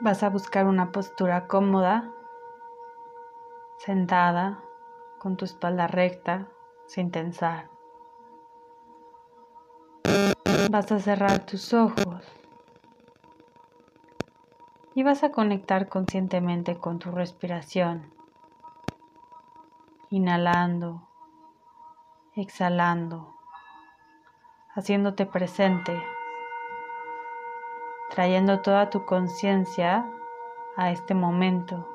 Vas a buscar una postura cómoda, sentada, con tu espalda recta, sin tensar. Vas a cerrar tus ojos. Y vas a conectar conscientemente con tu respiración, inhalando, exhalando, haciéndote presente trayendo toda tu conciencia a este momento,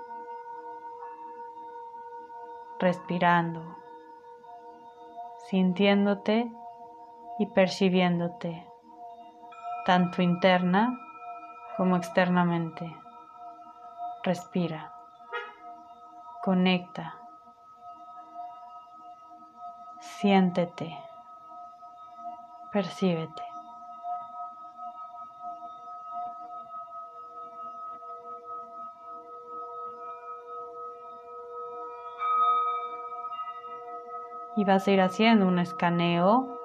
respirando, sintiéndote y percibiéndote, tanto interna como externamente. Respira, conecta, siéntete, percíbete. Y vas a ir haciendo un escaneo,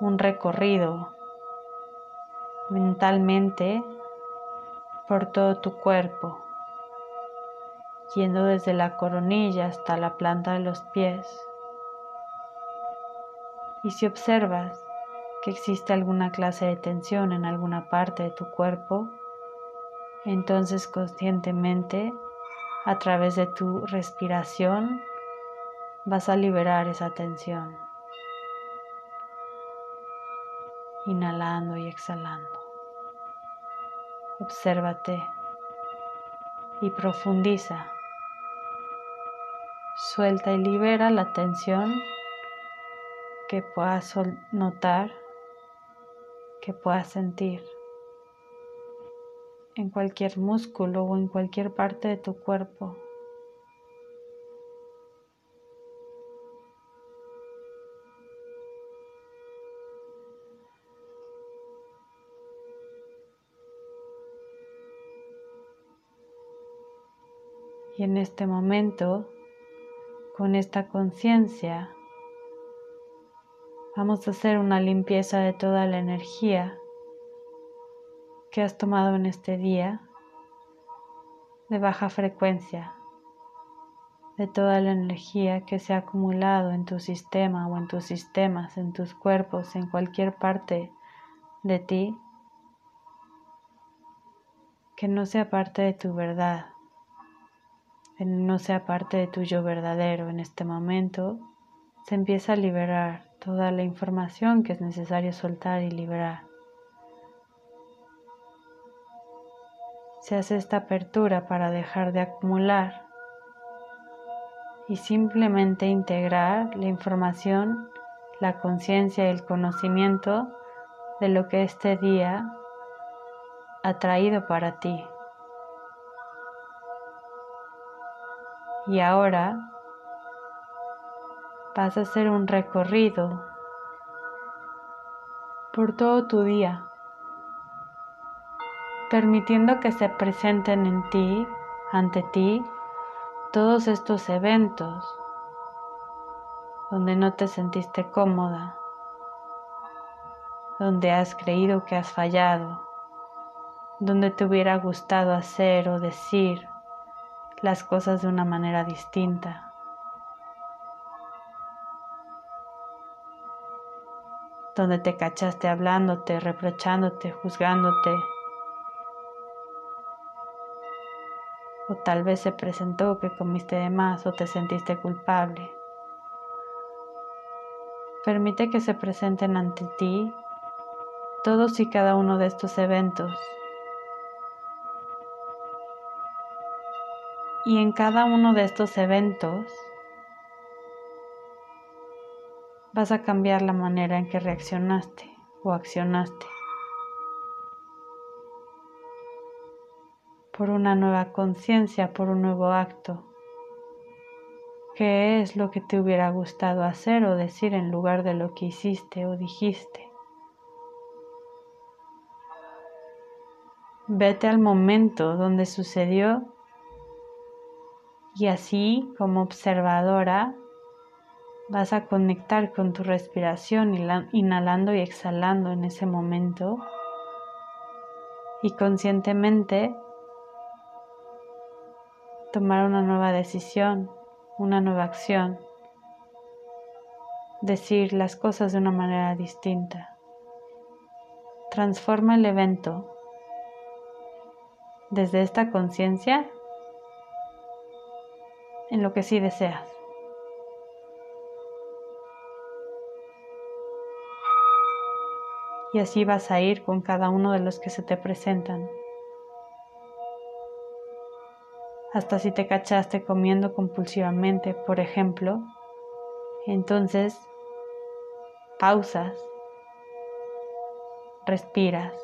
un recorrido mentalmente por todo tu cuerpo, yendo desde la coronilla hasta la planta de los pies. Y si observas que existe alguna clase de tensión en alguna parte de tu cuerpo, entonces conscientemente, a través de tu respiración, vas a liberar esa tensión. Inhalando y exhalando. Obsérvate y profundiza. Suelta y libera la tensión que puedas notar, que puedas sentir en cualquier músculo o en cualquier parte de tu cuerpo. Y en este momento, con esta conciencia, vamos a hacer una limpieza de toda la energía que has tomado en este día de baja frecuencia, de toda la energía que se ha acumulado en tu sistema o en tus sistemas, en tus cuerpos, en cualquier parte de ti, que no sea parte de tu verdad no sea parte de tu yo verdadero en este momento, se empieza a liberar toda la información que es necesario soltar y liberar. Se hace esta apertura para dejar de acumular y simplemente integrar la información, la conciencia y el conocimiento de lo que este día ha traído para ti. Y ahora vas a hacer un recorrido por todo tu día, permitiendo que se presenten en ti, ante ti, todos estos eventos donde no te sentiste cómoda, donde has creído que has fallado, donde te hubiera gustado hacer o decir las cosas de una manera distinta. Donde te cachaste hablándote, reprochándote, juzgándote. O tal vez se presentó que comiste de más o te sentiste culpable. Permite que se presenten ante ti todos y cada uno de estos eventos Y en cada uno de estos eventos vas a cambiar la manera en que reaccionaste o accionaste por una nueva conciencia, por un nuevo acto. ¿Qué es lo que te hubiera gustado hacer o decir en lugar de lo que hiciste o dijiste? Vete al momento donde sucedió y así como observadora vas a conectar con tu respiración inhalando y exhalando en ese momento. Y conscientemente tomar una nueva decisión, una nueva acción, decir las cosas de una manera distinta. Transforma el evento. Desde esta conciencia en lo que sí deseas. Y así vas a ir con cada uno de los que se te presentan. Hasta si te cachaste comiendo compulsivamente, por ejemplo, entonces pausas, respiras,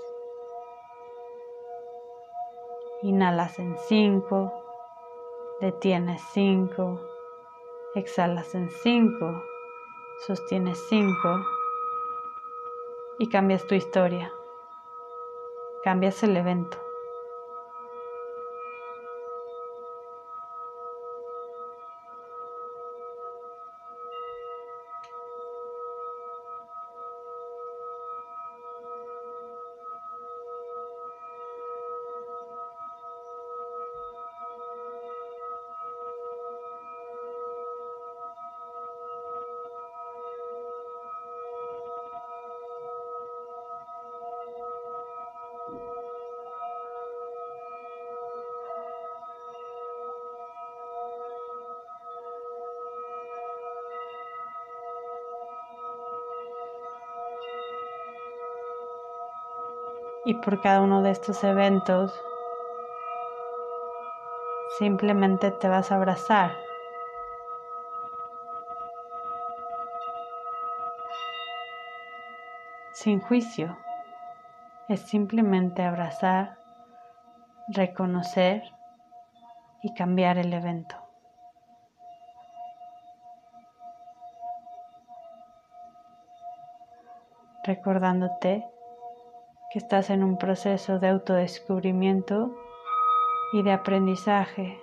inhalas en 5, detienes 5, exhalas en 5, sostienes 5 y cambias tu historia, cambias el evento. Y por cada uno de estos eventos simplemente te vas a abrazar. Sin juicio, es simplemente abrazar, reconocer y cambiar el evento. Recordándote que estás en un proceso de autodescubrimiento y de aprendizaje.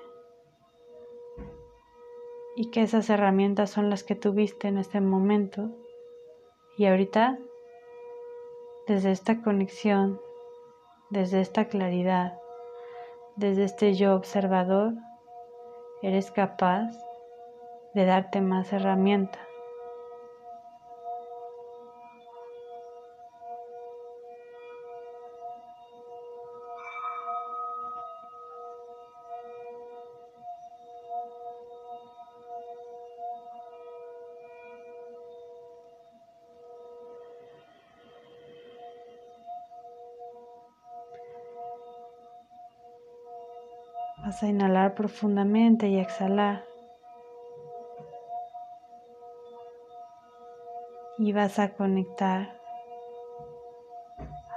Y que esas herramientas son las que tuviste en este momento. Y ahorita desde esta conexión, desde esta claridad, desde este yo observador, eres capaz de darte más herramientas Vas a inhalar profundamente y exhalar. Y vas a conectar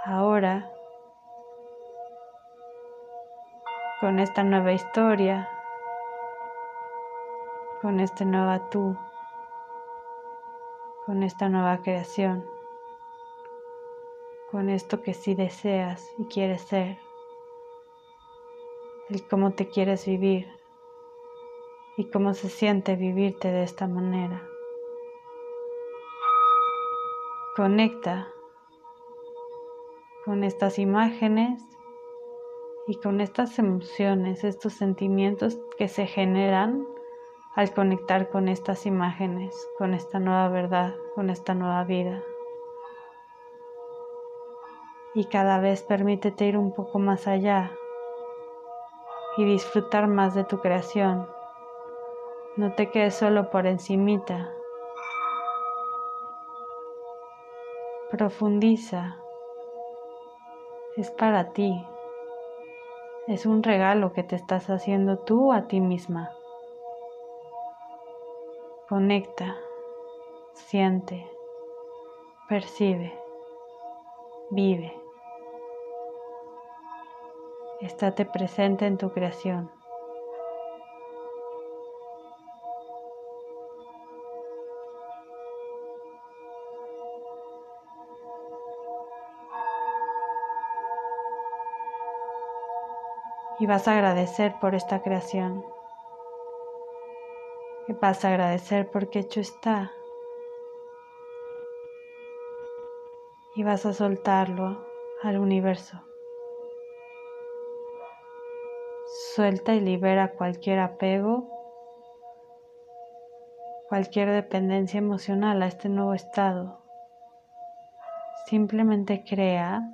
ahora con esta nueva historia, con este nueva tú, con esta nueva creación, con esto que sí deseas y quieres ser el cómo te quieres vivir y cómo se siente vivirte de esta manera. Conecta con estas imágenes y con estas emociones, estos sentimientos que se generan al conectar con estas imágenes, con esta nueva verdad, con esta nueva vida. Y cada vez permítete ir un poco más allá y disfrutar más de tu creación. No te quedes solo por encimita. Profundiza. Es para ti. Es un regalo que te estás haciendo tú a ti misma. Conecta, siente, percibe, vive. Estate presente en tu creación. Y vas a agradecer por esta creación. Y vas a agradecer porque hecho está. Y vas a soltarlo al universo Suelta y libera cualquier apego, cualquier dependencia emocional a este nuevo estado. Simplemente crea,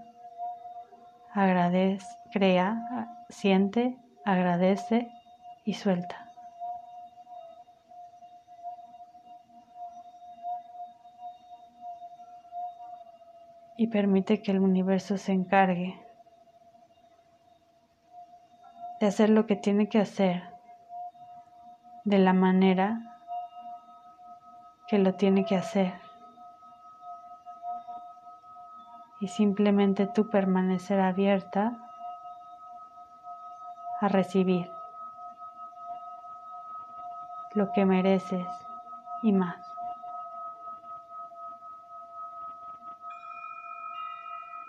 agradece, crea, siente, agradece y suelta. Y permite que el universo se encargue de hacer lo que tiene que hacer de la manera que lo tiene que hacer. Y simplemente tú permanecer abierta a recibir lo que mereces y más.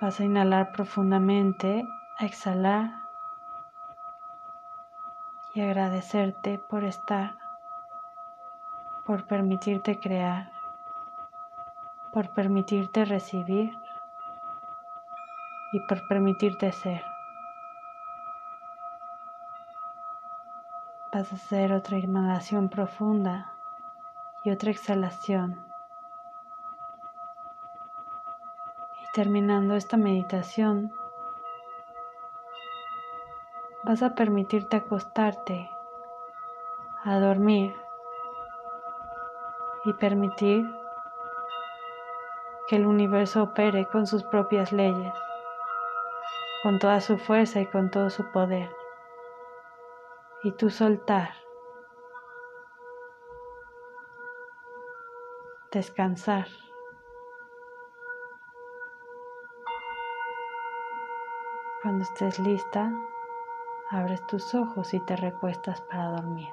Vas a inhalar profundamente, a exhalar y agradecerte por estar, por permitirte crear, por permitirte recibir y por permitirte ser. Vas a hacer otra inhalación profunda y otra exhalación. Y terminando esta meditación, vas a permitirte acostarte a dormir y permitir que el universo opere con sus propias leyes, con toda su fuerza y con todo su poder. Y tú soltar, descansar. Cuando estés lista, abres tus ojos y te recuestas para dormir.